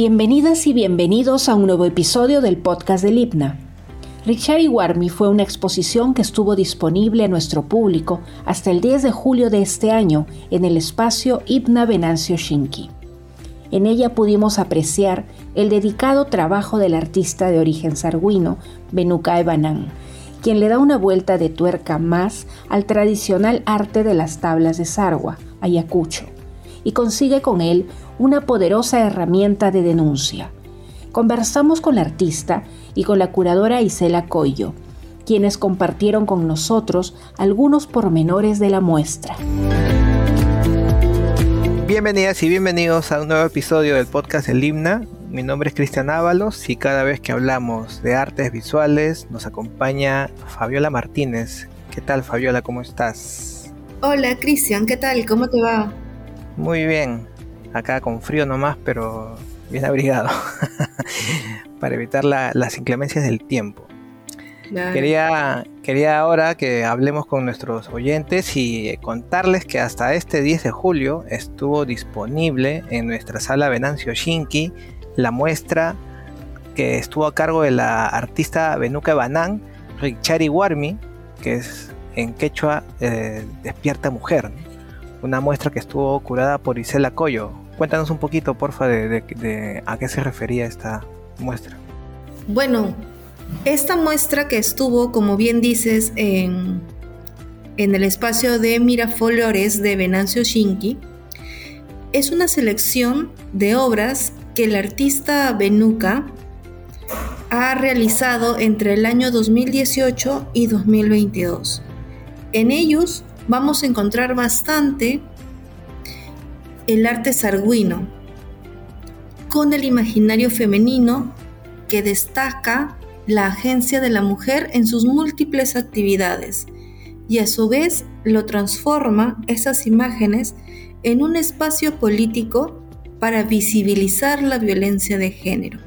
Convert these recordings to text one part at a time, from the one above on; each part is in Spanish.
Bienvenidas y bienvenidos a un nuevo episodio del podcast del IPNA. Richard Iwarmi fue una exposición que estuvo disponible a nuestro público hasta el 10 de julio de este año en el espacio IPNA Venancio Shinki. En ella pudimos apreciar el dedicado trabajo del artista de origen sarguino, Benuka Ebanan, quien le da una vuelta de tuerca más al tradicional arte de las tablas de sargua, Ayacucho, y consigue con él una poderosa herramienta de denuncia. Conversamos con la artista y con la curadora Isela Coyo, quienes compartieron con nosotros algunos pormenores de la muestra. Bienvenidas y bienvenidos a un nuevo episodio del podcast El Himna. Mi nombre es Cristian Ábalos y cada vez que hablamos de artes visuales nos acompaña Fabiola Martínez. ¿Qué tal Fabiola? ¿Cómo estás? Hola Cristian, ¿qué tal? ¿Cómo te va? Muy bien, acá con frío nomás, pero bien abrigado, para evitar las inclemencias del tiempo. Quería, quería ahora que hablemos con nuestros oyentes y contarles que hasta este 10 de julio estuvo disponible en nuestra sala Venancio Shinki la muestra que estuvo a cargo de la artista Benuka Banán, Richari Warmi, que es en quechua eh, Despierta Mujer. Una muestra que estuvo curada por Isela Coyo. Cuéntanos un poquito, porfa, de a qué se refería esta muestra. Bueno, esta muestra que estuvo, como bien dices, en, el espacio de Miraflores de Venancio Shinki, es una selección de obras que el artista Benuka ha realizado entre el año 2018 y 2022. En ellos vamos a encontrar bastante el arte sarguino, con el imaginario femenino que destaca la agencia de la mujer en sus múltiples actividades y a su vez lo transforma esas imágenes en un espacio político para visibilizar la violencia de género.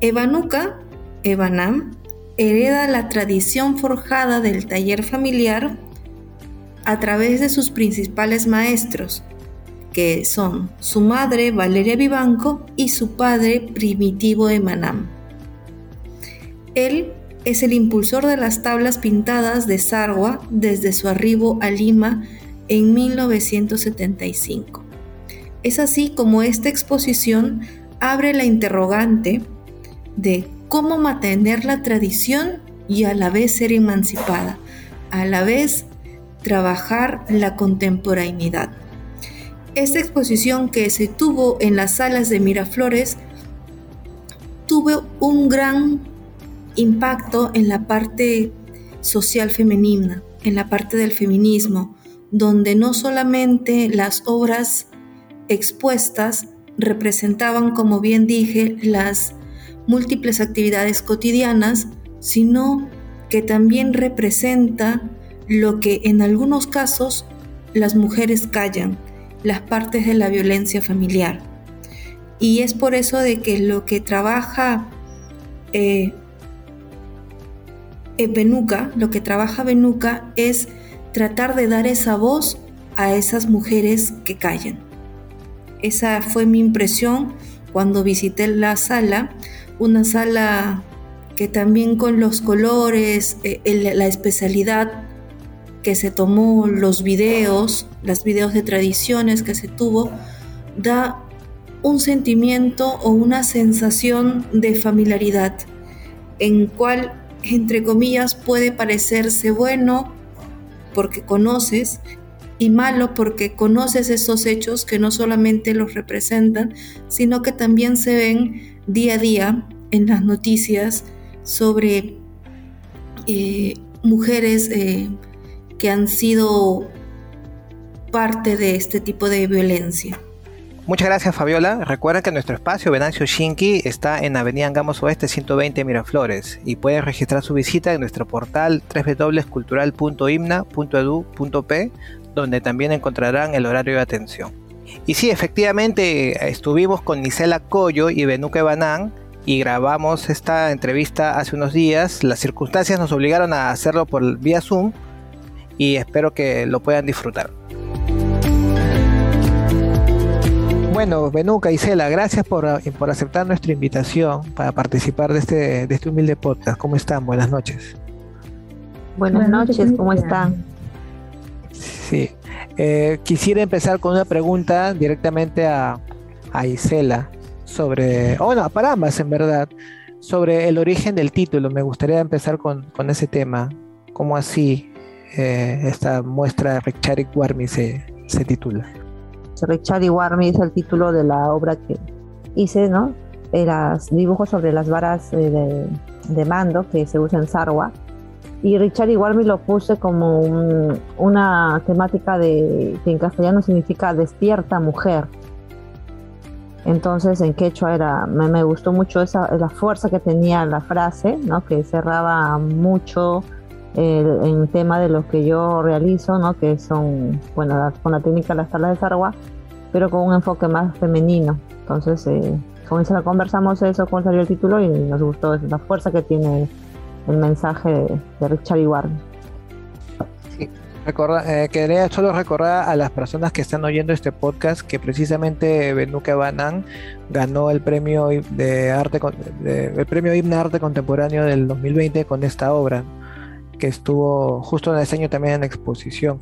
Evanuka, Evanam, hereda la tradición forjada del taller familiar a través de sus principales maestros, que son su madre Valeria Vivanco y su padre Primitivo Emanam. Él es el impulsor de las tablas pintadas de Sarwa desde su arribo a Lima en 1975. Es así como esta exposición abre la interrogante de cómo mantener la tradición y a la vez ser emancipada, a la vez trabajar la contemporaneidad. Esta exposición que se tuvo en las salas de Miraflores tuvo un gran impacto en la parte social femenina, en la parte del feminismo, donde no solamente las obras expuestas representaban, como bien dije, las múltiples actividades cotidianas, sino que también representa lo que en algunos casos las mujeres callan, las partes de la violencia familiar. Y es por eso de que lo que trabaja eh, Benuca, lo que trabaja Benuca es tratar de dar esa voz a esas mujeres que callan. Esa fue mi impresión cuando visité la sala, una sala que también con los colores, eh, la especialidad que se tomó, los videos, las videos de tradiciones que se tuvo, da un sentimiento o una sensación de familiaridad, en cual entre comillas, puede parecerse bueno porque conoces y malo porque conoces esos hechos que no solamente los representan, sino que también se ven día a día en las noticias sobre eh, mujeres eh, que han sido parte de este tipo de violencia. Muchas gracias Fabiola. Recuerda que nuestro espacio Venancio Shinki está en Avenida Angamos Oeste 120 Miraflores y puedes registrar su visita en nuestro portal www.cultural.imna.edu.p donde también encontrarán el horario de atención. Y sí, efectivamente estuvimos con Nisela Coyo y Benuque Banán y grabamos esta entrevista hace unos días. Las circunstancias nos obligaron a hacerlo por vía Zoom y espero que lo puedan disfrutar. Bueno, Benuca y Cela, gracias por, por, aceptar nuestra invitación para participar de este, de este humilde podcast. ¿Cómo están? Buenas noches. Buenas, noches, ¿cómo están? Sí, eh, quisiera empezar con una pregunta directamente a, a Isela sobre, o bueno, para ambas en verdad, sobre el origen del título. Me gustaría empezar con, con ese tema. ¿Cómo así eh, esta muestra Richard Warmi se, se titula? Richard Warmi es el título de la obra que hice, ¿no? Era dibujos sobre las varas de, de mando que se usa en Sarwa y Richard Warmi lo puse como una temática de que en castellano significa despierta mujer. Entonces en quechua era, me, gustó mucho esa, la fuerza que tenía la frase, ¿no? que cerraba mucho el, en tema de lo que yo realizo, ¿no? que son, bueno, con la técnica de las tablas de Sarwa, pero con un enfoque más femenino. Entonces, eh, con eso conversamos eso, con salió el título y nos gustó la fuerza que tiene el mensaje de, Richard Ibarra. Sí. Eh, quería solo recordar a las personas que están oyendo este podcast que precisamente Benuque Banan ganó el premio de arte el premio Himna Arte Contemporáneo del 2020 con esta obra que estuvo justo en ese año también en exposición.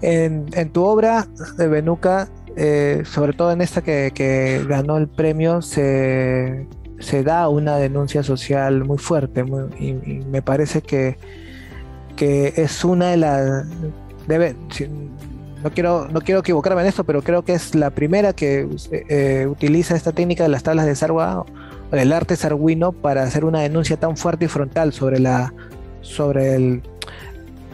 En, tu obra de Benuca, eh, sobre todo en esta que ganó el premio, se se da una denuncia social muy fuerte y, me parece que, que es una de las... Debe, no quiero, no quiero equivocarme en esto, pero creo que es la primera que eh, utiliza esta técnica de las tablas de Sarwa del arte sarguino para hacer una denuncia tan fuerte y frontal sobre la sobre el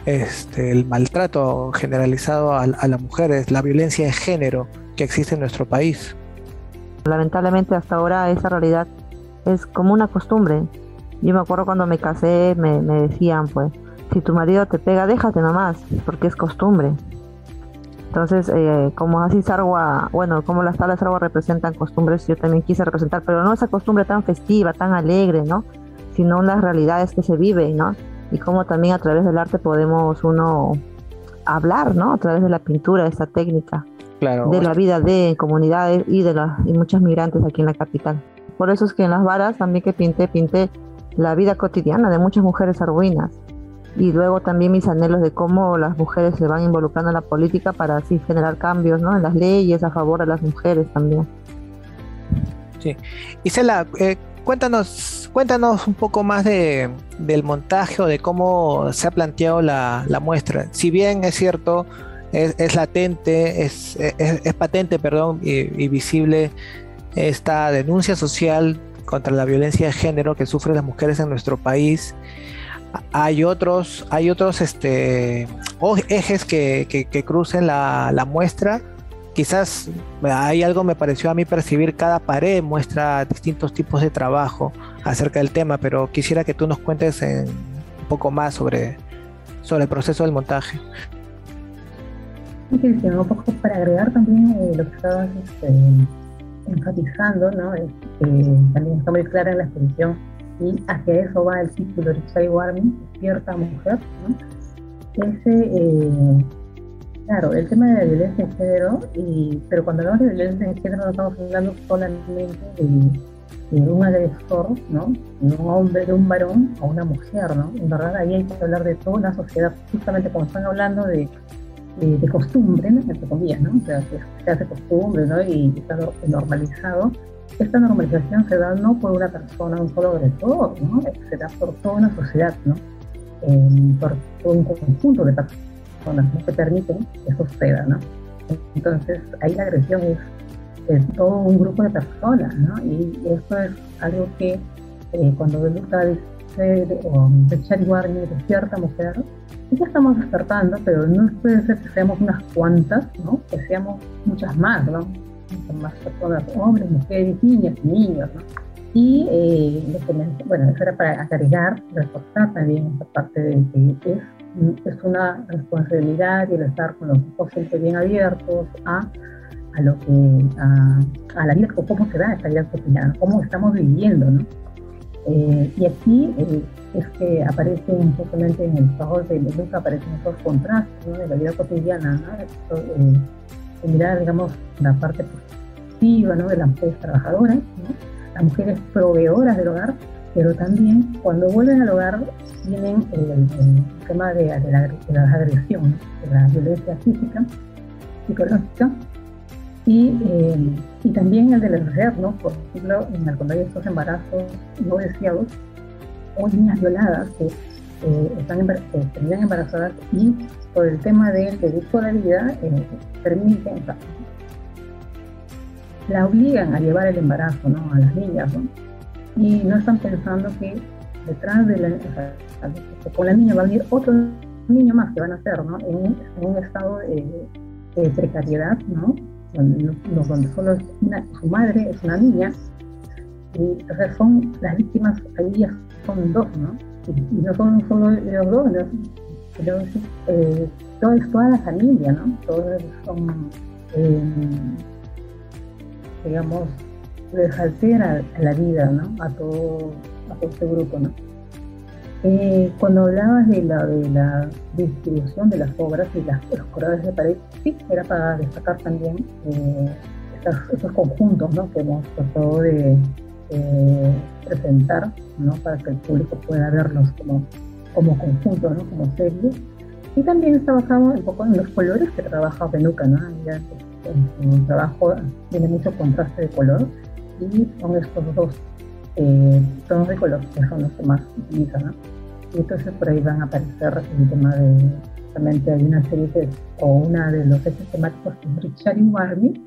este, el maltrato generalizado a, las mujeres, la violencia de género que existe en nuestro país. Lamentablemente hasta ahora esa realidad es como una costumbre. Yo me acuerdo cuando me casé, me, decían, pues, si tu marido te pega, déjate nomás, porque es costumbre. Entonces, eh, como así Sarwa, bueno, como las tablas Sarwa representan costumbres, yo también quise representar, pero no esa costumbre tan festiva, tan alegre, ¿no? Sino las realidades que se viven, ¿no? Y cómo también a través del arte podemos uno hablar, ¿no? A través de la pintura, esta técnica. Claro. De la vida de comunidades y de las y muchos migrantes aquí en la capital. Por eso es que en las varas también que pinté, pinté la vida cotidiana de muchas mujeres arruinas. Y luego también mis anhelos de cómo las mujeres se van involucrando en la política para así generar cambios ¿no? en las leyes a favor de las mujeres también. Sí. Isela, eh, cuéntanos, cuéntanos un poco más de, del montaje o de cómo se ha planteado la, muestra. Si bien es cierto, es, latente, es, es, patente, perdón, y visible esta denuncia social contra la violencia de género que sufren las mujeres en nuestro país. Hay otros, hay otros este, ejes que, que, crucen la, la, muestra. Quizás hay algo me pareció a mí percibir, cada pared muestra distintos tipos de trabajo acerca del tema, pero quisiera que tú nos cuentes un poco más sobre, sobre el proceso del montaje. un poco para agregar también eh, lo que estabas este, enfatizando, ¿no? también está muy clara en la exposición y hacia eso va el título de Warming, Despierta Mujer, ¿no? Ese, eh, claro, el tema de la violencia en género, y, pero cuando hablamos de violencia en género no estamos hablando solamente de, un agresor, ¿no? De un hombre, de un varón a una mujer, ¿no? En verdad ahí hay que hablar de toda la sociedad, justamente como están hablando de eh, de costumbre, ¿no? entre comillas, ¿no? O sea, se hace costumbre, ¿no? Y está normalizado. Esta normalización se da no por una persona, un solo agresor, ¿no? Se da por toda una sociedad, ¿no? por todo un conjunto de personas ¿no? que permiten que eso suceda, ¿no? Entonces, ahí la agresión es, es todo un grupo de personas, ¿no? Y esto es algo que eh, cuando Beluca dice, o Richard Warner, de cierta mujer, ya estamos despertando, pero no puede ser que seamos unas cuantas, ¿no? Que seamos muchas más, ¿no? Más personas, hombres, mujeres, niñas y niños, ¿no? Y eh, bueno, eso era para agregar, reforzar también esta parte de que es, es una responsabilidad y el estar con los ojos siempre bien abiertos a, a lo que, a, la vida, cómo se da esta vida cotidiana, cómo estamos viviendo, ¿no? Eh, y aquí eh, es que aparecen justamente en el trabajo de Luca aparecen esos contrastes de la vida cotidiana, ¿no? Eh, mirar, digamos, la parte productiva, ¿no? de las mujeres trabajadoras, las mujeres proveedoras del hogar, pero también cuando vuelven al hogar tienen el, tema de, la, agresión, de la violencia física, psicológica, y, eh, y también el de la mujer, ¿no? Por ejemplo, en cuando hay estos embarazos no deseados o niñas violadas que eh, están embarazadas y por el tema del derecho a la vida eh, permiten, la obligan a llevar el embarazo ¿no? a las niñas ¿no? Y no están pensando que detrás de la, con la niña va a venir otro niño más que van a nacer ¿no? en, un, estado de, precariedad, ¿no? Donde, donde solo su madre es una niña y son las víctimas ahí ya son dos, ¿no? Y, no son solo los dos, pero eh, todo, toda la ¿no? Todos son, eh, digamos, les altera la vida, ¿no? A todo, a todo este grupo, ¿no? Eh, cuando hablabas de la, de la distribución de las obras y las, los corredores de pared, sí, era para destacar también eh, estos, conjuntos ¿no? que hemos tratado de presentar ¿no? para que el público pueda verlos como, como conjunto, ¿no? como serie. Y también está basado un poco en los colores que trabaja Benuca, ¿no? su trabajo tiene mucho contraste de color y son estos dos eh, tonos de color, que son los que más utilizan. ¿no? Y entonces por ahí van a aparecer el tema de, justamente hay una serie de, o una de los ejes temáticos que es Richard y Warmy,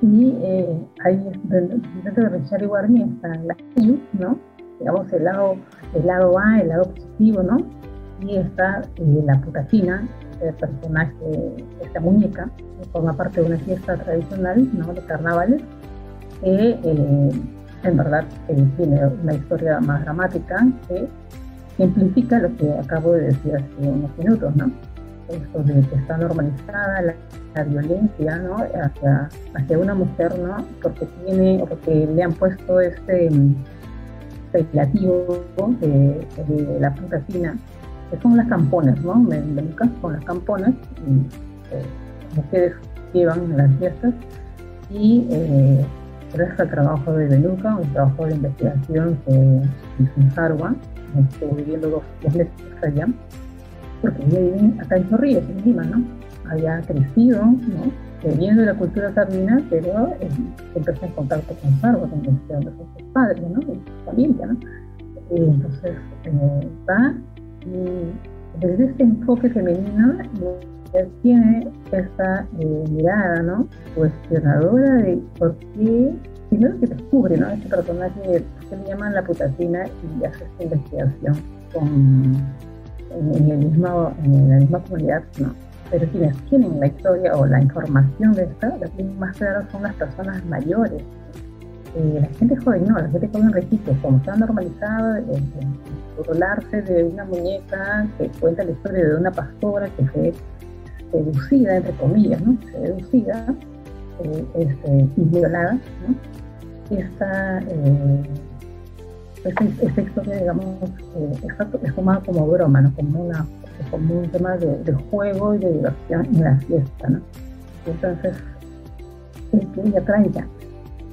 y eh, ahí dentro de Richard y Warmy están las U, ¿no? digamos el lado, el lado A, el lado positivo, ¿no? Y está eh, la putacina, el personaje, esta muñeca, que forma parte de una fiesta tradicional, ¿no? De carnavales, que eh, en verdad tiene una historia más dramática que simplifica lo que acabo de decir hace unos minutos, ¿no? Esto de que está normalizada la, violencia, ¿no? Hacia, hacia una mujer, ¿no? Porque tiene, porque le han puesto este speculativo de, de, la punta fina, que son las campones, ¿no? Médicas con las campones, y, eh, mujeres llevan las fiestas y eh, al trabajo de Beluca, un trabajo de investigación que hizo en Sarwa, estuvo viviendo dos, meses allá, porque ella vive acá en Chorrillos, en Lima, ¿no? Había crecido, ¿no? Viviendo la cultura sardina, pero eh, está en contacto con Sarwa, con sus padres, ¿no? Y su familia, ¿no? Y entonces eh, va y desde este enfoque femenino él tiene esta eh, mirada, ¿no? Cuestionadora de por qué, primero que descubre, ¿no? Este personaje, que le llaman la putacina y hace esta investigación con, en, el mismo, en la misma comunidad, ¿no? Pero quienes tienen la historia o la información de esta, las más claras son las personas mayores. Eh, la gente joven no, la gente joven repite, como está normalizado el, burlarse de una muñeca que cuenta la historia de una pastora que fue seducida, entre comillas, ¿no? eh, este, y violada, ¿no? esta, eh, esta, digamos, eh, es tomada como broma, ¿no? como, una, un tema de, de, juego y de diversión en la fiesta. ¿no? Entonces, es que ella traiga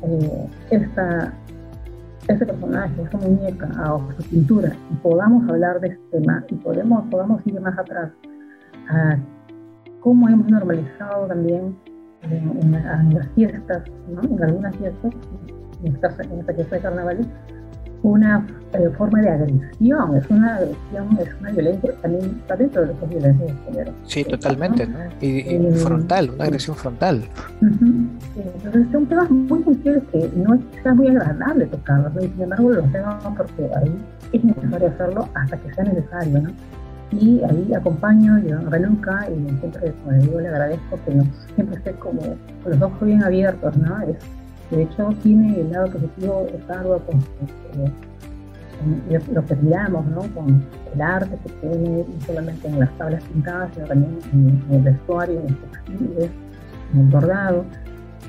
eh, esta, este personaje, esta muñeca a su pintura y podamos hablar de este tema y podemos, podamos ir más atrás a cómo hemos normalizado también en, las fiestas, ¿no? en algunas fiestas, en esta, en esta fiesta de carnavales, una eh, forma de agresión, es una agresión, es una violencia, también está dentro de las violencias de género. Sí, totalmente, ¿no? Y, eh, frontal, una agresión frontal. Entonces son temas muy sensibles que no es muy agradable tocarlos, ¿no? y sin embargo lo hacemos porque ahí es necesario hacerlo hasta que sea necesario, ¿no? Y ahí acompaño yo a Beluca y siempre, como digo, le agradezco que siempre esté como con los ojos bien abiertos, ¿no? Es, de hecho, tiene el lado positivo de algo con, lo que miramos, ¿no? Con el arte que tiene, no solamente en las tablas pintadas, sino también en, el vestuario, en los textiles, en el bordado,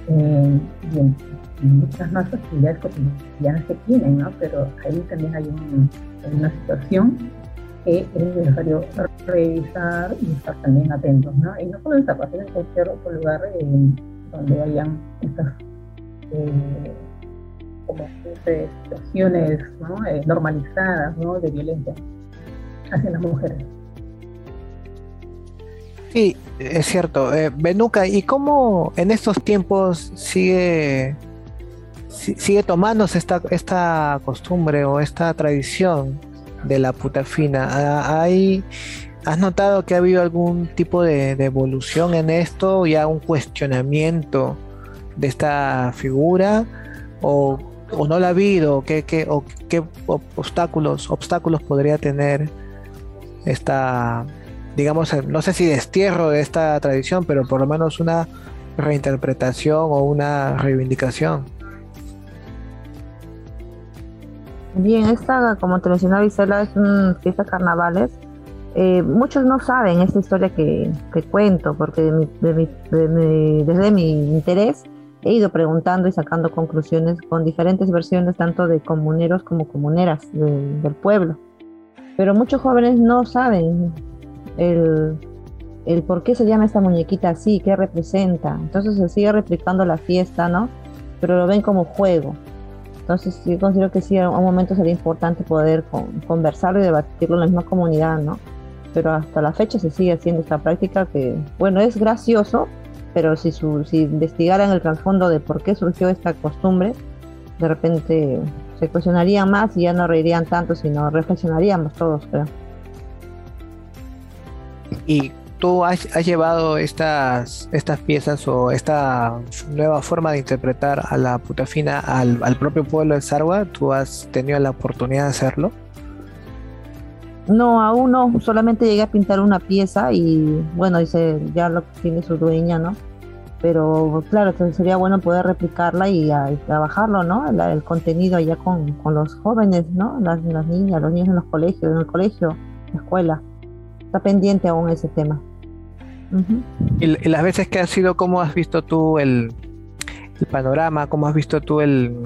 eh, y en, muchas más actividades cotidianas que tienen, ¿no? Pero ahí también hay una situación que es necesario revisar y estar también atentos, ¿no? Y no solo en Zapatos, en cualquier otro lugar donde hayan estas eh, como situaciones eh, normalizadas ¿no? de violencia hacia las mujeres. Sí, es cierto. Eh, Benuca, ¿y cómo en estos tiempos sigue, sigue tomándose esta, esta costumbre o esta tradición de la puta fina? Ah, ¿Hay, ¿Has notado que ha habido algún tipo de, evolución en esto, ya un cuestionamiento de esta figura? ¿O, no la ha habido? ¿Qué, qué, o, qué obstáculos, obstáculos podría tener esta, digamos, no sé si destierro de esta tradición, pero por lo menos una reinterpretación o una reivindicación? Bien, esta, como te mencionaba Isela, es un fiesta carnavales eh, muchos no saben esta historia que, cuento, porque desde mi interés he ido preguntando y sacando conclusiones con diferentes versiones, tanto de comuneros como comuneras del pueblo. Pero muchos jóvenes no saben el, el por qué se llama esta muñequita así, qué representa. Entonces se sigue replicando la fiesta, ¿no? Pero lo ven como juego. Entonces yo considero que sí, a un momento sería importante poder conversarlo y debatirlo en la misma comunidad, ¿no? pero hasta la fecha se sigue haciendo esta práctica que, bueno, es gracioso, pero si, su, si investigaran el trasfondo de por qué surgió esta costumbre, de repente se cuestionarían más y ya no reirían tanto, sino reflexionaríamos todos, creo. Y tú has, llevado estas, estas piezas o esta nueva forma de interpretar a la putafina al, al propio pueblo de Sarwa, ¿tú has tenido la oportunidad de hacerlo? No, aún no, solamente llegué a pintar una pieza y bueno, dice ya lo tiene su dueña, ¿no? Pero claro, sería bueno poder replicarla y, trabajarlo, ¿no? El, contenido allá con, los jóvenes, ¿no? Las, niñas, los niños en los colegios, en el colegio, la escuela. Está pendiente aún ese tema. ¿Y, las veces que has sido, cómo has visto tú el, panorama? ¿Cómo has visto tú el,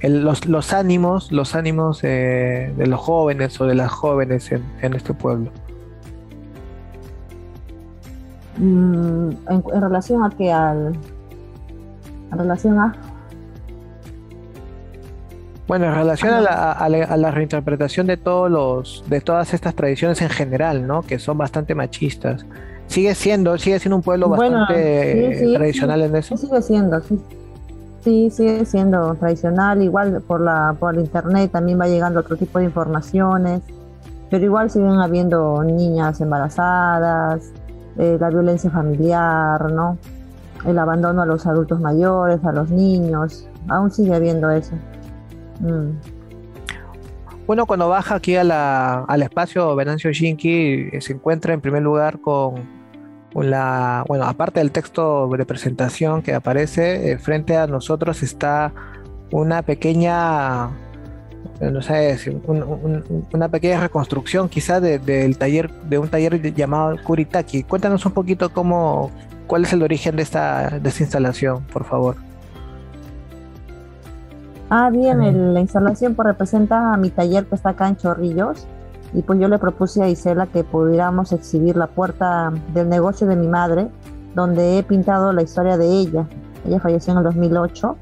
los, los, ánimos, los ánimos de los jóvenes o de las jóvenes en, este pueblo? Mm, en, relación a que al en relación a bueno en relación a la, a, la, reinterpretación de todos los de todas estas tradiciones en general no que son bastante machistas. Sigue siendo sigue siendo un pueblo bastante tradicional en eso sigue siendo sí. Sí, sigue siendo tradicional, igual por la por internet también va llegando otro tipo de informaciones, pero igual siguen habiendo niñas embarazadas, eh, la violencia familiar, ¿no? El abandono a los adultos mayores, a los niños, aún sigue habiendo eso. Mm. Bueno, cuando baja aquí al espacio Venancio Shinki, eh, se encuentra en primer lugar con la, bueno, aparte del texto de presentación que aparece, eh, frente a nosotros está una pequeña, no sé, una pequeña reconstrucción quizá del taller, de un taller llamado Kuritaki. Cuéntanos un poquito cómo, cuál es el origen de esta, de esta instalación, por favor. Ah, bien, la instalación pues, representa a mi taller que está acá en Chorrillos y pues yo le propuse a Isela que pudiéramos exhibir la puerta del negocio de mi madre, donde he pintado la historia de ella. Ella falleció en el 2008,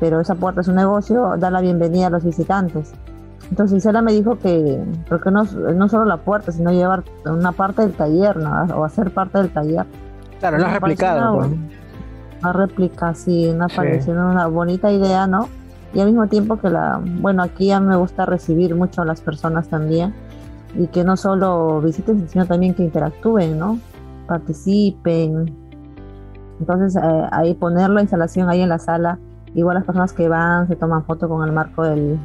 pero esa puerta es un negocio, da la bienvenida a los visitantes. Entonces Isela me dijo que, porque no, no solo la puerta, sino llevar una parte del taller, o hacer parte del taller. Claro, no has replicado. Una, pues. una réplica, sí, una, sí. una bonita idea, ¿no? Y al mismo tiempo que la, bueno, aquí a mí me gusta recibir mucho a las personas también y que no solo visiten, sino también que interactúen, ¿no? Participen. Entonces, eh, ahí poner la instalación ahí en la sala, igual las personas que van se toman foto con el marco del,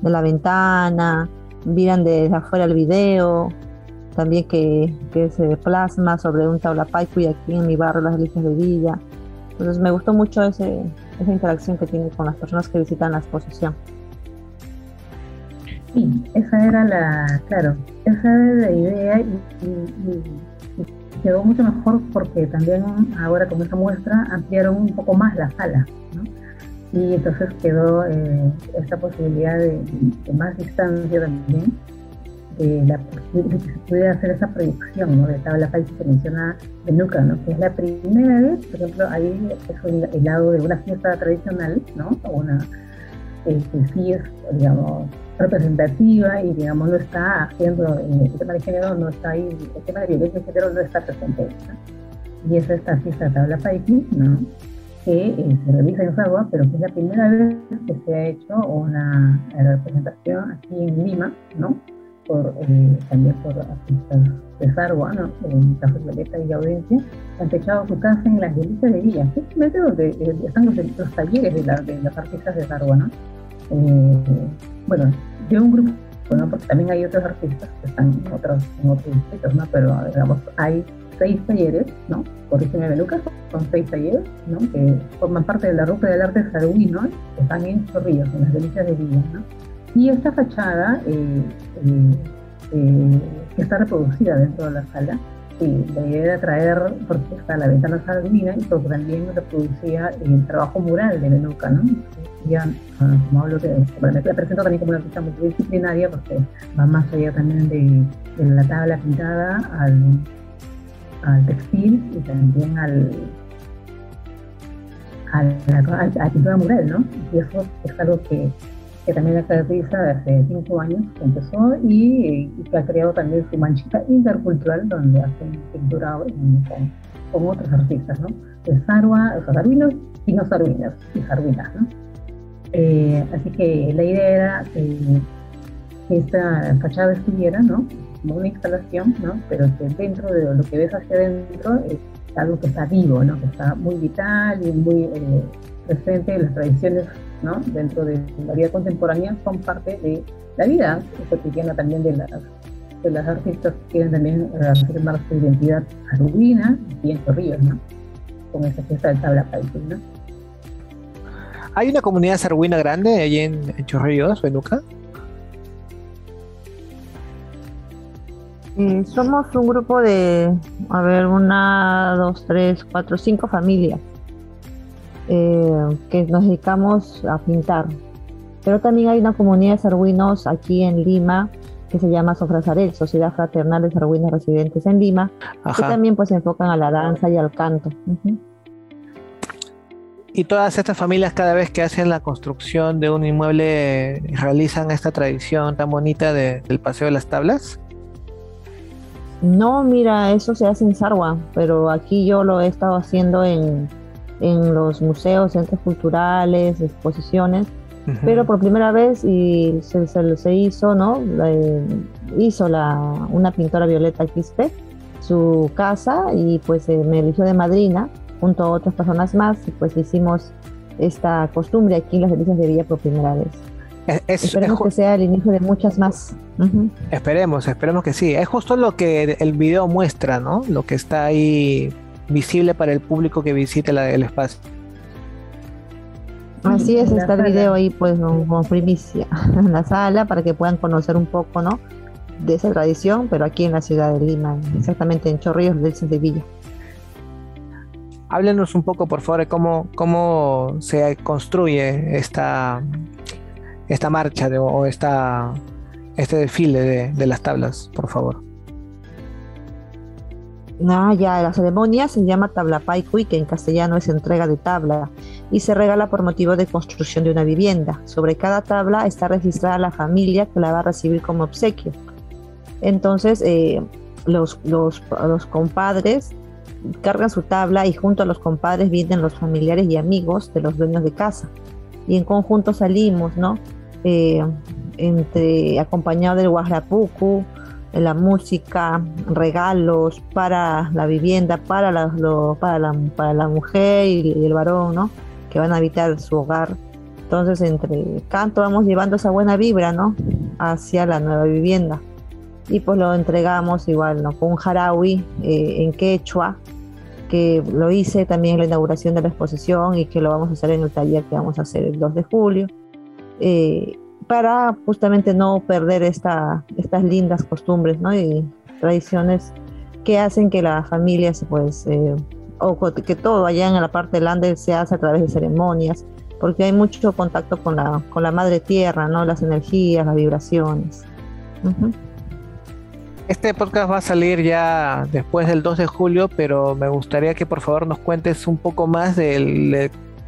de la ventana, miran desde afuera el video, también que, que se plasma sobre un tabla y aquí en mi barrio, las delicias de Villa. Entonces, me gustó mucho ese, esa interacción que tiene con las personas que visitan la exposición. Sí, esa era la, claro, esa idea y, quedó mucho mejor porque también ahora con esa muestra ampliaron un poco más la sala. Y entonces quedó eh, esta posibilidad de, más distancia también eh, la, que se pudiera hacer esa proyección ¿no? de tabla país que menciona Benuca, ¿no? que es la primera vez, por ejemplo, ahí es el, lado de una fiesta tradicional, ¿no? una, eh, que sí es, digamos, representativa y, digamos, no está haciendo, el tema de género no está ahí, el tema de violencia de género no está presente. Y es esta fiesta de tabla país, ¿no? que eh, se realiza en Sagua, pero que es la primera vez que se ha hecho una representación aquí en Lima, ¿no? Por, eh, también por artistas de Sarwa, ¿no? en caso Violeta y Audiencia, han techado su casa en las delicias de Villa, justamente donde eh, están los, talleres de, la, los artistas de Sarwa, ¿no? bueno, de un grupo, bueno, porque también hay otros artistas que están en otros, en otros distritos, ¿no? Pero digamos, hay seis talleres, ¿no? Corrígeme de Lucas, son seis talleres, ¿no? Que forman parte de la ruta del arte sarguino, que están en Chorrillos, en las delicias de Villa, ¿no? Y esta fachada eh, eh, eh, está reproducida dentro de la sala, la idea era traer, porque está la ventana sarguina, y porque también reproducía el trabajo mural de Beluca, ¿no? Ya, ah, como hablo que, me presento también como una artista multidisciplinaria, porque va más allá también de, de la tabla pintada al al textil y también al, a la, pintura mural, ¿no? Y eso es algo que, que también caracteriza hace cinco años que empezó y, que ha creado también su manchita intercultural donde hacen pintura con, otros artistas, ¿no? De Sarwa, o Sarwinos y no Sarwinos, y Sarwinas, ¿no? Eh, así que la idea era que esta fachada estuviera, ¿no? como una instalación, ¿no? pero que dentro de lo que ves hacia adentro es algo que está vivo, ¿no? que está muy vital y muy eh, presente en las tradiciones ¿no? dentro de la vida contemporánea, son parte de la vida cotidiana también de las, de las artistas que quieren también eh, afirmar su identidad arubina y en Chorrillos, ¿no? con esa fiesta del tabla. ¿no? ¿Hay una comunidad sarguina grande allí en, en Chorrillos, Benuca? somos un grupo de, a ver, una, dos, tres, cuatro, cinco familias eh, que nos dedicamos a pintar. Pero también hay una comunidad de sarguinos aquí en Lima que se llama Sofrazarel, Sociedad Fraternal de Sarguinos Residentes en Lima, que también pues se enfocan a la danza y al canto. Y todas estas familias cada vez que hacen la construcción de un inmueble realizan esta tradición tan bonita del paseo de las tablas. No, mira, eso se hace en Sarwa, pero aquí yo lo he estado haciendo en, los museos, centros culturales, exposiciones, pero por primera vez y se, se, hizo, ¿no? hizo la, una pintora Violeta Quispe su casa y pues eh, me eligió de madrina junto a otras personas más y pues hicimos esta costumbre aquí en las delicias de Villa por primera vez. esperemos que sea el inicio de muchas más. Esperemos, esperemos que sí. Es justo lo que el video muestra, ¿no? Lo que está ahí visible para el público que visite el espacio. Así es, está el video ahí pues como primicia en la sala para que puedan conocer un poco, ¿no? De esa tradición, pero aquí en la ciudad de Lima, exactamente en Chorrillos del Sevilla. Háblenos un poco, por favor, de cómo, cómo se construye esta, esta marcha de, o esta, este desfile de, las tablas, por favor. Ah, ya, la ceremonia se llama tabla paicui, que en castellano es entrega de tabla, y se regala por motivo de construcción de una vivienda. Sobre cada tabla está registrada la familia que la va a recibir como obsequio. Entonces, eh, los, los, los compadres cargan su tabla y junto a los compadres vienen los familiares y amigos de los dueños de casa. Y en conjunto salimos, ¿no? Eh, entre acompañado del guajrapucu, la música, regalos para la vivienda, para la, para la, para la mujer y, el varón, ¿no? Que van a habitar su hogar. Entonces, entre canto vamos llevando esa buena vibra, ¿no? Hacia la nueva vivienda. Y pues lo entregamos igual, ¿no? Con un jarawi eh, en quechua, que lo hice también en la inauguración de la exposición y que lo vamos a hacer en el taller que vamos a hacer el 2 de julio. Eh, para justamente no perder esta, estas lindas costumbres ¿no? y tradiciones que hacen que la familia se pues eh, o que todo allá en la parte del se hace a través de ceremonias porque hay mucho contacto con la, con la madre tierra, ¿no? las energías, las vibraciones. Este podcast va a salir ya después del 2 de julio, pero me gustaría que por favor nos cuentes un poco más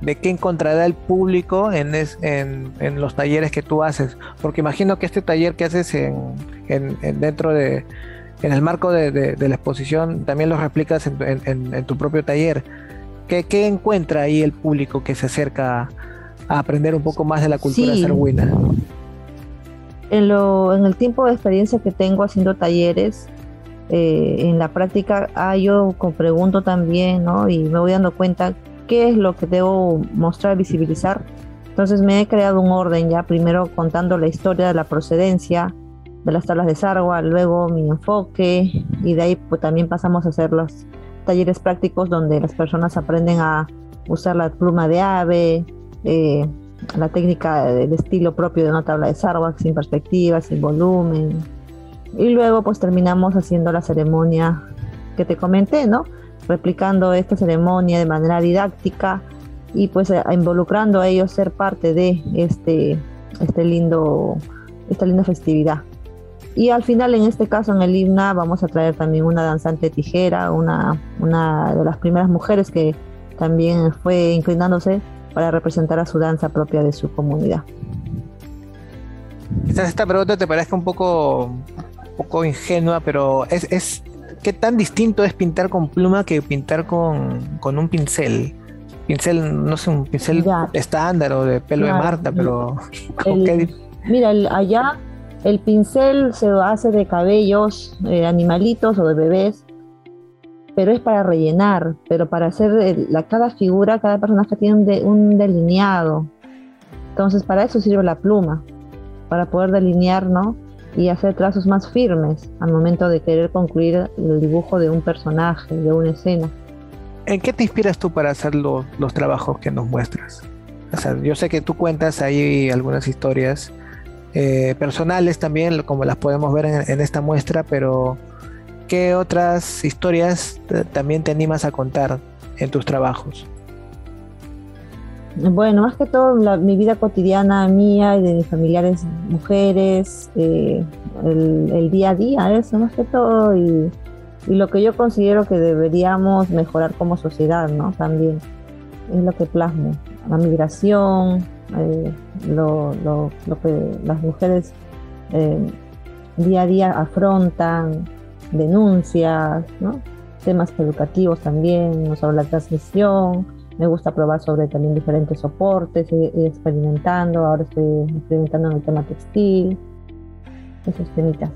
de, qué encontrará el público en, en, los talleres que tú haces. Porque imagino que este taller que haces en, dentro de, en el marco de, la exposición, también lo replicas en, tu propio taller. ¿Qué, encuentra ahí el público que se acerca a aprender un poco más de la cultura sí en, lo, en el tiempo de experiencia que tengo haciendo talleres, eh, en la práctica, ah, yo pregunto también, ¿no? Y me voy dando cuenta qué es lo que debo mostrar, visibilizar. Entonces me he creado un orden ya, primero contando la historia de la procedencia de las tablas de Sarwa, luego mi enfoque y de ahí pues también pasamos a hacer los talleres prácticos donde las personas aprenden a usar la pluma de ave, eh, la técnica del estilo propio de una tabla de Sarwak, sin perspectiva, sin volumen. Y luego pues terminamos haciendo la ceremonia que te comenté, ¿no? Replicando esta ceremonia de manera didáctica y pues involucrando a ellos ser parte de este, este lindo, esta linda festividad. Y al final, en este caso, en el himna, vamos a traer también una danzante tijera, una, una de las primeras mujeres que también fue inclinándose para representar a su danza propia de su comunidad. Quizás esta pregunta te parezca un poco, poco ingenua, pero es ¿qué tan distinto es pintar con pluma que pintar con, un pincel? Pincel, no sé, un pincel estándar o de pelo de Marta, pero... mira, allá el pincel se hace de cabellos, de animalitos o de bebés, pero es para rellenar, pero para hacer la, cada figura, cada personaje tiene un, delineado. Entonces, para eso sirve la pluma, para poder delinear, ¿no? Y hacer trazos más firmes al momento de querer concluir el dibujo de un personaje, de una escena. ¿En qué te inspiras tú para hacer los trabajos que nos muestras? O sea, yo sé que tú cuentas ahí algunas historias eh, personales también, como las podemos ver en esta muestra, pero ¿qué otras historias también te animas a contar en tus trabajos? Bueno, más que todo mi vida cotidiana mía y de mis familiares mujeres, eh, el, día a día, eso más que todo, y, lo que yo considero que deberíamos mejorar como sociedad, ¿no? También es lo que plasmo, la migración, eh, lo, que las mujeres eh, día a día afrontan, denuncias, temas educativos también, sobre la transmisión, me gusta probar sobre también diferentes soportes, ir experimentando, ahora estoy experimentando en el tema textil, esos temitas.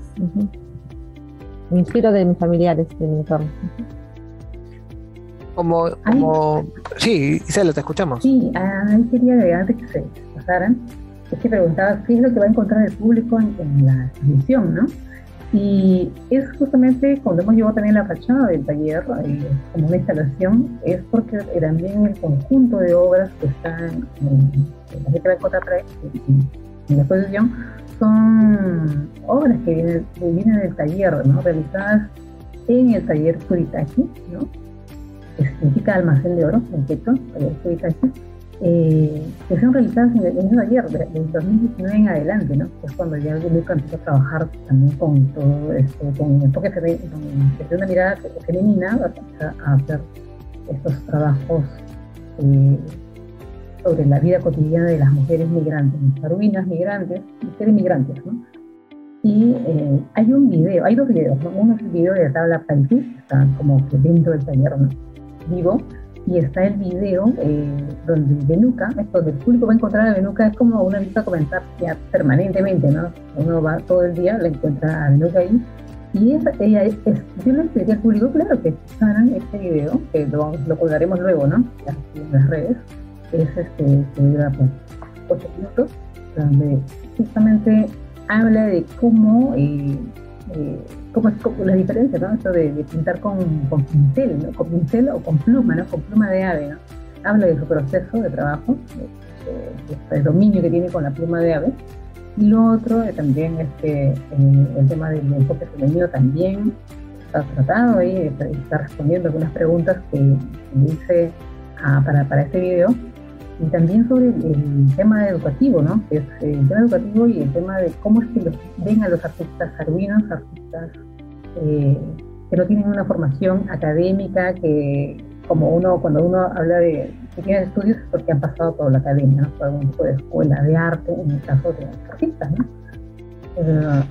Me inspiro de mis familiares, de mi entorno. Como, como... Sí, Isela, te escuchamos. Sí, ahí quería agregar que se pasaran, es que preguntaba qué es lo que va a encontrar el público en, en la transmisión, ¿no? Y es justamente cuando hemos llevado también la fachada del taller eh, como una instalación, es porque también el conjunto de obras que están en, la letra de Cota en la exposición son obras que vienen, vienen del taller, ¿no? realizadas en el taller Suritaki, ¿no? que significa almacén de oro en Quito, taller Suritaki eh, que son realizadas en, el ayer, de, 2019 en adelante, ¿no? Es cuando ya Luca empezó a trabajar también con todo esto, con enfoque con, una mirada femenina, a, a hacer estos trabajos eh, sobre la vida cotidiana de las mujeres migrantes, ruinas migrantes, mujeres migrantes, ¿no? Y eh, hay un video, hay dos videos, ¿no? Uno es el video de la tabla Paisí, que está como que dentro del taller, ¿no? Vivo, y está el video eh, donde Benuca, donde el público va a encontrar a Benuca, es como una vista a comentar ya permanentemente, ¿no? Uno va todo el día, le encuentra a Benuca ahí. Y es, ella es, yo le expliqué al público, claro, que estarán este video, que lo, lo, colgaremos luego, ¿no? En las redes, es este, que dura pues, ocho minutos, donde justamente habla de cómo eh, eh, cómo es la diferencia, ¿no? Esto de, pintar con, con, pincel, ¿no? Con pincel o con pluma, ¿no? Con pluma de ave, ¿no? Habla de su proceso de trabajo, el dominio que tiene con la pluma de ave. Y lo otro eh, también es que eh, el tema del enfoque femenino también está tratado ahí, está respondiendo algunas preguntas que, hice ah, para este video y también sobre el, tema educativo, ¿no? Es el tema educativo y el tema de cómo es que los, ven a los artistas arruinos, artistas eh, que no tienen una formación académica que como uno, cuando uno habla de que tienen estudios es porque han pasado por la academia, por algún tipo de escuela de arte, en el caso de los artistas, ¿no?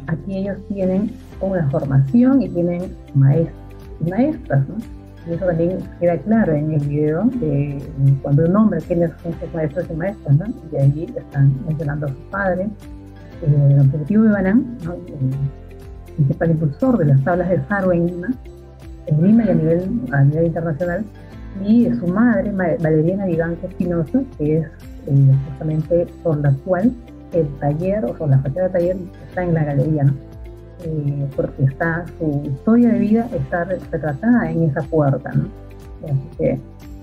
aquí ellos tienen una formación y tienen maestros y maestras, ¿no? Y eso también queda claro en el video de cuando un hombre tiene sus maestros y maestras, ¿no? Y ahí están mencionando a sus padres. Eh, el objetivo de Banán, el principal impulsor de las tablas de Faro en Lima, en Lima y a nivel, a nivel internacional, y su madre, Valeriana Vivanco Espinosa, que es eh, justamente por la cual el taller, o la fachada del taller está en la galería. Eh, porque está su historia de vida está retratada en esa puerta, ¿no? Así que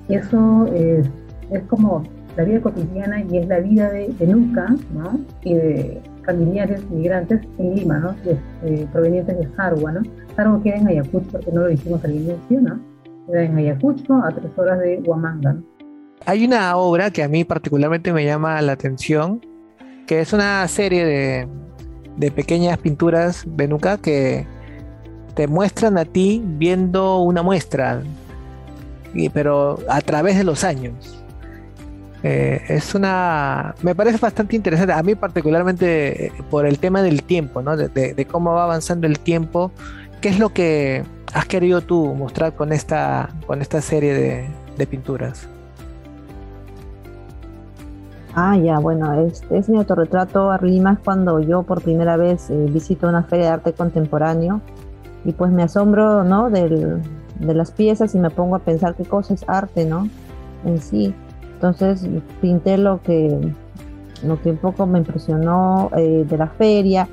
eso es, es como la vida cotidiana y es la vida de, de ¿no? Y de familiares migrantes en Lima, ¿no? Eh, provenientes de Sarwa, ¿no? Sarwa queda en Ayacucho, porque no lo dijimos al inicio, ¿no? Queda en Ayacucho, a tres horas de Huamanga, Hay una obra que a mí particularmente me llama la atención, que es una serie de, de pequeñas pinturas Benuca que te muestran a ti viendo una muestra, pero a través de los años. Eh, es una. Me parece bastante interesante. A mí, particularmente, eh, por el tema del tiempo, ¿no? De, cómo va avanzando el tiempo. ¿Qué es lo que has querido tú mostrar con esta, con esta serie de pinturas? Ah, ya, bueno, es, es mi autorretrato Lima es cuando yo por primera vez eh, visito una feria de arte contemporáneo y pues me asombro, ¿no? de las piezas y me pongo a pensar qué cosa es arte, ¿no? En sí. Entonces pinté lo que, lo que un poco me impresionó eh, de la feria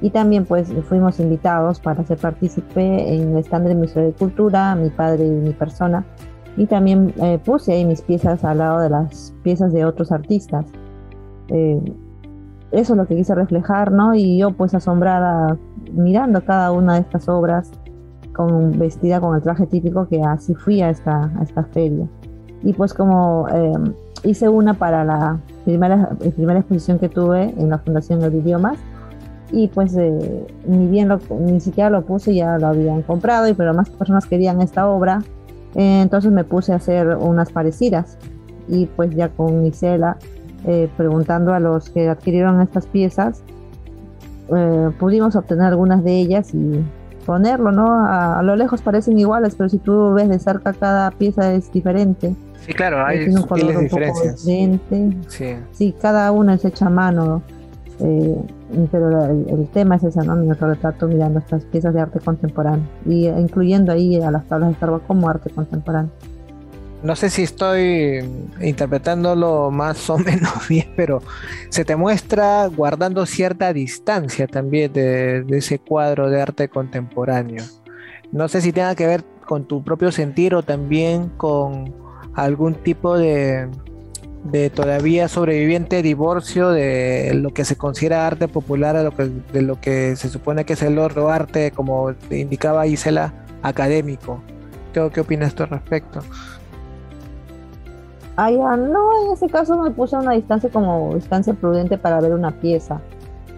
y también pues fuimos invitados para ser partícipe en el stand del Museo de Cultura, mi padre y mi persona y también eh, puse ahí mis piezas al lado de las piezas de otros artistas. Eh, eso es lo que quise reflejar, ¿no? Y yo pues asombrada mirando cada una de estas obras, con, vestida con el traje típico que así fui a esta, a esta feria. Y pues como eh, hice una para la primera, primera exposición que tuve en la Fundación de Idiomas, y pues ni bien lo, ni siquiera lo puse, ya lo habían comprado, y pero más personas querían esta obra, eh, entonces me puse a hacer unas parecidas y pues ya con Isela eh, preguntando a los que adquirieron estas piezas, eh, pudimos obtener algunas de ellas y ponerlo, ¿no? A, lo lejos parecen iguales, pero si tú ves de cerca cada pieza es diferente. Sí, claro, hay un color diferencias. Sí. sí, cada una es hecha a mano. Eh, pero el, tema es ese, ¿no? Mi retrato mirando estas piezas de arte contemporáneo y incluyendo ahí a las tablas de Starbucks como arte contemporáneo. No sé si estoy interpretándolo más o menos bien, pero se te muestra guardando cierta distancia también de ese cuadro de arte contemporáneo. No sé si tenga que ver con tu propio sentir o también con algún tipo de, de todavía sobreviviente divorcio de lo que se considera arte popular a lo que, de lo que se supone que es el otro arte, como indicaba Isela, académico. ¿Qué, opinas tú al respecto? Ah, no, en ese caso me puse a una distancia como distancia prudente para ver una pieza.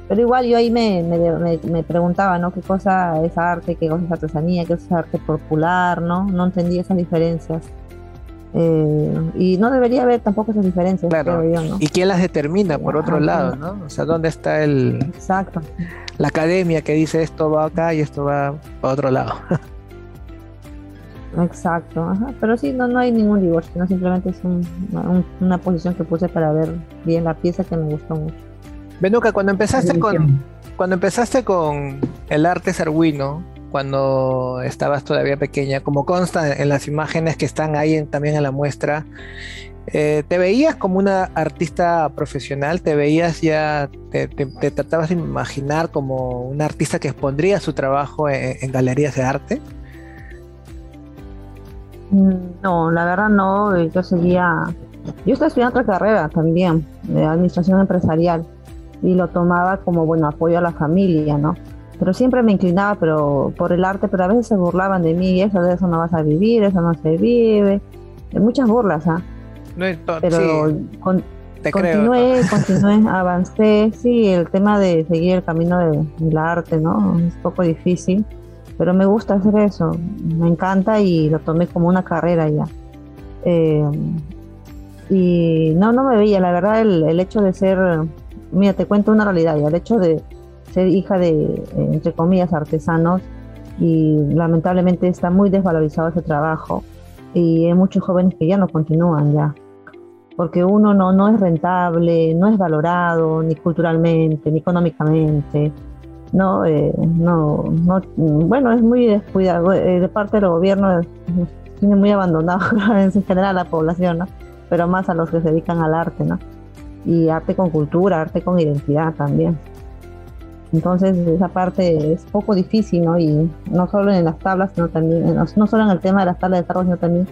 Pero igual yo ahí me, me, me, preguntaba, ¿no? ¿Qué cosa es arte? ¿Qué cosa es artesanía? ¿Qué cosa es arte popular? ¿No? No entendía esas diferencias. Eh, y no debería haber tampoco esas diferencias. Claro. ¿Y quién las determina por otro lado, no? O sea, ¿dónde está el Exacto. la academia que dice esto va acá y esto va para otro lado? Exacto, ajá. pero sí, no, no hay ningún divorcio, no simplemente es una posición que puse para ver bien la pieza que me gustó mucho. Benuca, cuando empezaste con cuando empezaste con el arte sarguino, cuando estabas todavía pequeña, como consta en las imágenes que están ahí también en la muestra, eh, ¿te veías como una artista profesional? ¿Te veías ya, te, tratabas de imaginar como una artista que expondría su trabajo en, galerías de arte? Mm, no, la verdad no, yo seguía, yo estaba estudiando otra carrera también, de administración empresarial, y lo tomaba como, bueno, apoyo a la familia, ¿no? Pero siempre me inclinaba pero por el arte, pero a veces se burlaban de mí, eso de eso no vas a vivir, eso no se vive, de muchas burlas, ¿ah? pero continué, continué, avancé, sí, el tema de seguir el camino del arte, ¿no? Es poco difícil, pero me gusta hacer eso, me encanta y lo tomé como una carrera ya. Eh, y no, no me veía, la verdad, el, hecho de ser, mira, te cuento una realidad, ya, el hecho de ser hija de, entre comillas, artesanos, y lamentablemente está muy desvalorizado ese trabajo, y hay muchos jóvenes que ya no continúan ya, porque uno no, no es rentable, no es valorado, ni culturalmente, ni económicamente, no, eh, no, no, bueno, es muy descuidado, eh, de parte del gobierno tiene muy abandonado en general la población, ¿no? pero más a los que se dedican al arte, ¿no? Y arte con cultura, arte con identidad también. Entonces esa parte es poco difícil, ¿no? Y no solo en las tablas, sino también, no, solo en el tema de las tablas de tarot, sino también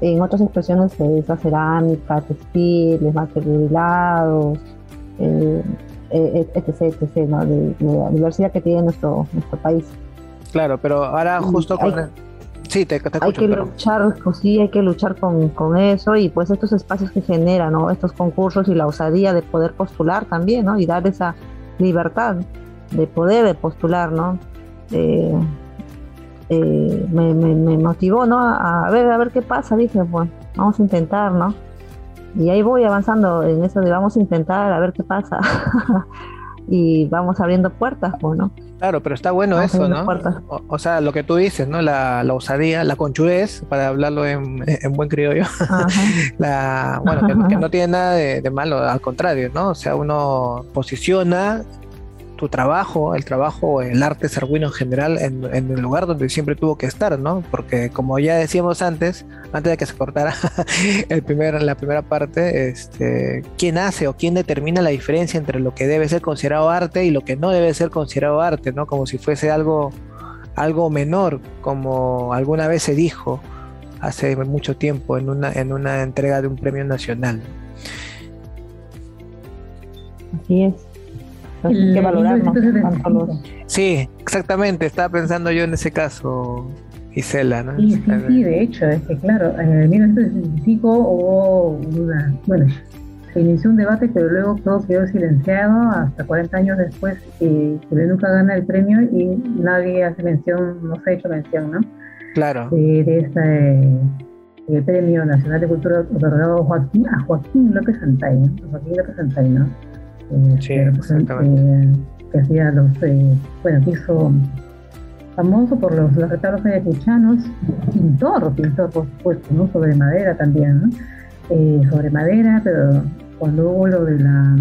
en otras expresiones, eh, esa cerámica, textiles, materializados, eh, eh, etc, etc, ¿no? De, la diversidad que tiene nuestro, nuestro país. Claro, pero ahora justo con... Sí, te, Hay que luchar, pues sí, hay que luchar con, con, eso y pues estos espacios que generan, ¿no? Estos concursos y la osadía de poder postular también, ¿no? Y dar esa libertad de poder postular, ¿no? Eh, eh, me, me, motivó, ¿no? A, ver, a ver qué pasa, dije, pues vamos a intentar, ¿no? Y ahí voy avanzando en eso de vamos a intentar, a ver qué pasa. y vamos abriendo puertas, pues, ¿no? Claro, pero está bueno eso, ¿no? O, sea, lo que tú dices, ¿no? La, la osadía, la conchudez, para hablarlo en, buen criollo, la, bueno, que, no tiene nada de, de, malo, al contrario, ¿no? O sea, uno posiciona tu trabajo, el trabajo, el arte serguino en general, en, el lugar donde siempre tuvo que estar, ¿no? Porque como ya decíamos antes, antes de que se cortara el primer, la primera parte, este, ¿quién hace o quién determina la diferencia entre lo que debe ser considerado arte y lo que no debe ser considerado arte, ¿no? Como si fuese algo, algo menor, como alguna vez se dijo hace mucho tiempo en una, en una entrega de un premio nacional. Así es que valorarnos Sí, exactamente, estaba pensando yo en ese caso, Isela, ¿no? Sí, sí, de hecho, es que claro, en 1965 hubo una, bueno, se inició un debate, pero luego todo quedó silenciado hasta 40 años después que, nunca gana el premio y nadie hace mención, no se ha hecho mención, ¿no? Claro. De, este el Premio Nacional de Cultura otorgado a Joaquín, a Joaquín López Santay, ¿no? Joaquín López Santay, ¿no? Sí, exactamente. que hacía los, eh, bueno, hizo famoso por los, los retablos ayacuchanos, pintor, pintor por supuesto, ¿no? Sobre madera también, ¿no? Eh, sobre madera, pero cuando hubo lo de la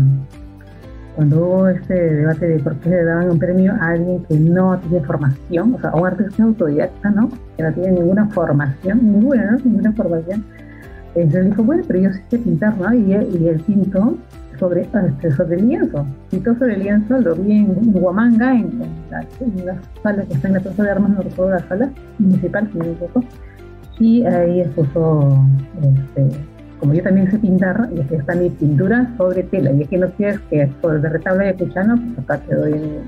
cuando hubo este debate de por qué le daban un premio a alguien que no tiene formación, o sea, a un artista autodidacta, ¿no? Que no tiene ninguna formación, ninguna, ¿no? Ninguna formación. Entonces él dijo, bueno, pero yo sí sé pintar, ¿no? Y, y él pintó sobre, este, sobre el lienzo. Pintó sobre el lienzo, lo vi en, Huamanga, en, la, sala que está en la Plaza de Armas, no recuerdo la sala municipal, si me equivoco, y ahí expuso, este, como yo también sé pintar, y aquí está mi pintura sobre tela, y que no quieres que por el retablo de Cuchano, pues acá te doy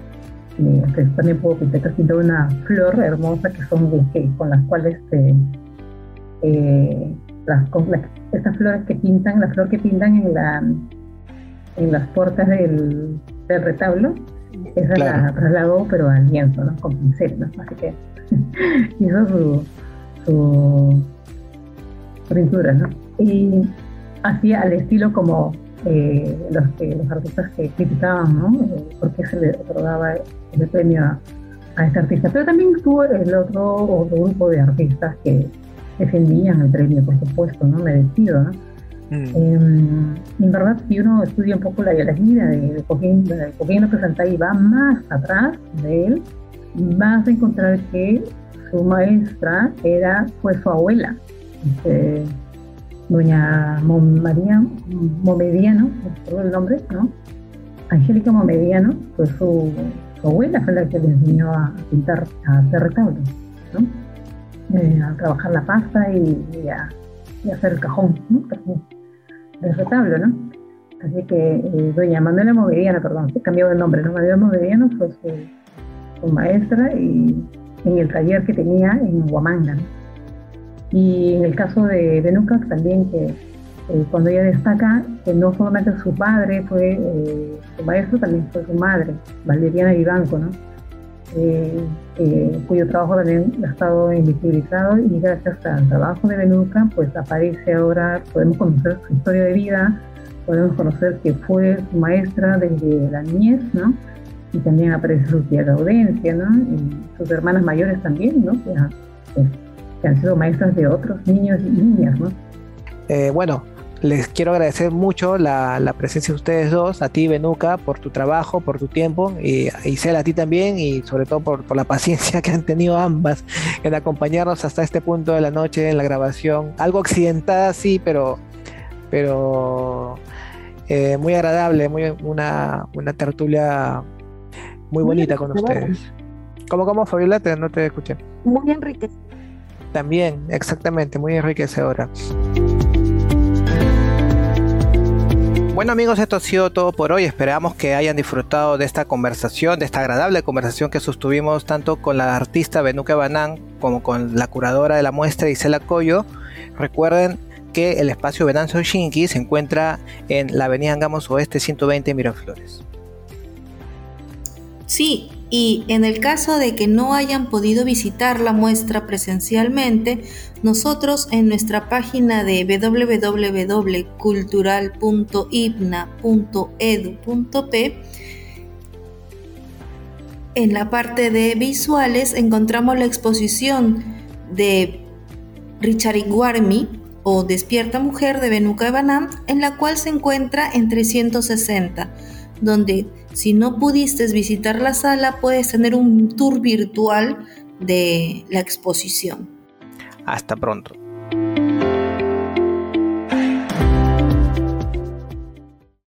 también puedo pintar, pintar una flor hermosa que son que, con las cuales te, eh, las, estas flores que pintan, la flor que pintan en la en las puertas del, retablo, esa la trasladó, pero al lienzo, ¿no? Con pincel, ¿no? Así que hizo su, su, pintura, ¿no? Y hacía al estilo como eh, los, los artistas que criticaban, ¿no? Eh, porque se le otorgaba el premio a, a, este artista. Pero también estuvo el otro, otro grupo de artistas que defendían el premio, por supuesto, ¿no? Merecido, ¿no? Mm. Em, en verdad, si uno estudia un poco la, vida de, Coquín, de y va más atrás de él, vas a encontrar que su maestra era, fue su abuela, este, doña María Momediano, el nombre, ¿no? Angélica Momediano fue su, abuela, fue la que le enseñó a pintar, a hacer retablos, ¿no? Eh, a trabajar la pasta y, a, hacer el cajón, ¿no? Del retablo, ¿no? Así que eh, doña Manuela Moveriano, perdón, cambió el nombre, ¿no? Manuela Moveriano fue su, maestra y en el taller que tenía en Huamanga, ¿no? Y en el caso de Benuca también, que eh, cuando ella destaca que no solamente su padre fue eh, su maestro, también fue su madre, Valeriana Vivanco, ¿no? Cuyo trabajo también ha estado invisibilizado y gracias al trabajo de Benuca, pues aparece ahora, podemos conocer su historia de vida, podemos conocer que fue su maestra desde la niñez, ¿no? Y también aparece su tía Gaudencia, ¿no? Y sus hermanas mayores también, ¿no? Que, pues, que han sido maestras de otros niños y niñas, ¿no? Eh, bueno, les quiero agradecer mucho la, presencia de ustedes dos, a ti Benuca, por tu trabajo, por tu tiempo, y a Isela a ti también, y sobre todo por, la paciencia que han tenido ambas en acompañarnos hasta este punto de la noche en la grabación. Algo accidentada, sí, pero, pero eh, muy agradable, muy, una, una tertulia muy bonita con ustedes. ¿Cómo, cómo, Fabiola? no te escuché. Muy enriquecedora. También, exactamente, muy enriquecedora. Bueno amigos, esto ha sido todo por hoy. Esperamos que hayan disfrutado de esta conversación, de esta agradable conversación que sostuvimos tanto con la artista Benuque Banán como con la curadora de la muestra Isela Coyo. Recuerden que el espacio Venancio Shinki se encuentra en la avenida Angamos Oeste 120 Miraflores. Sí, y en el caso de que no hayan podido visitar la muestra presencialmente, nosotros en nuestra página de www.cultural.ibna.edu.p en la parte de visuales encontramos la exposición de Richard Iguarmi o Despierta Mujer de Benuca Banam, en la cual se encuentra en 360, donde si no pudiste visitar la sala, puedes tener un tour virtual de la exposición. Hasta pronto.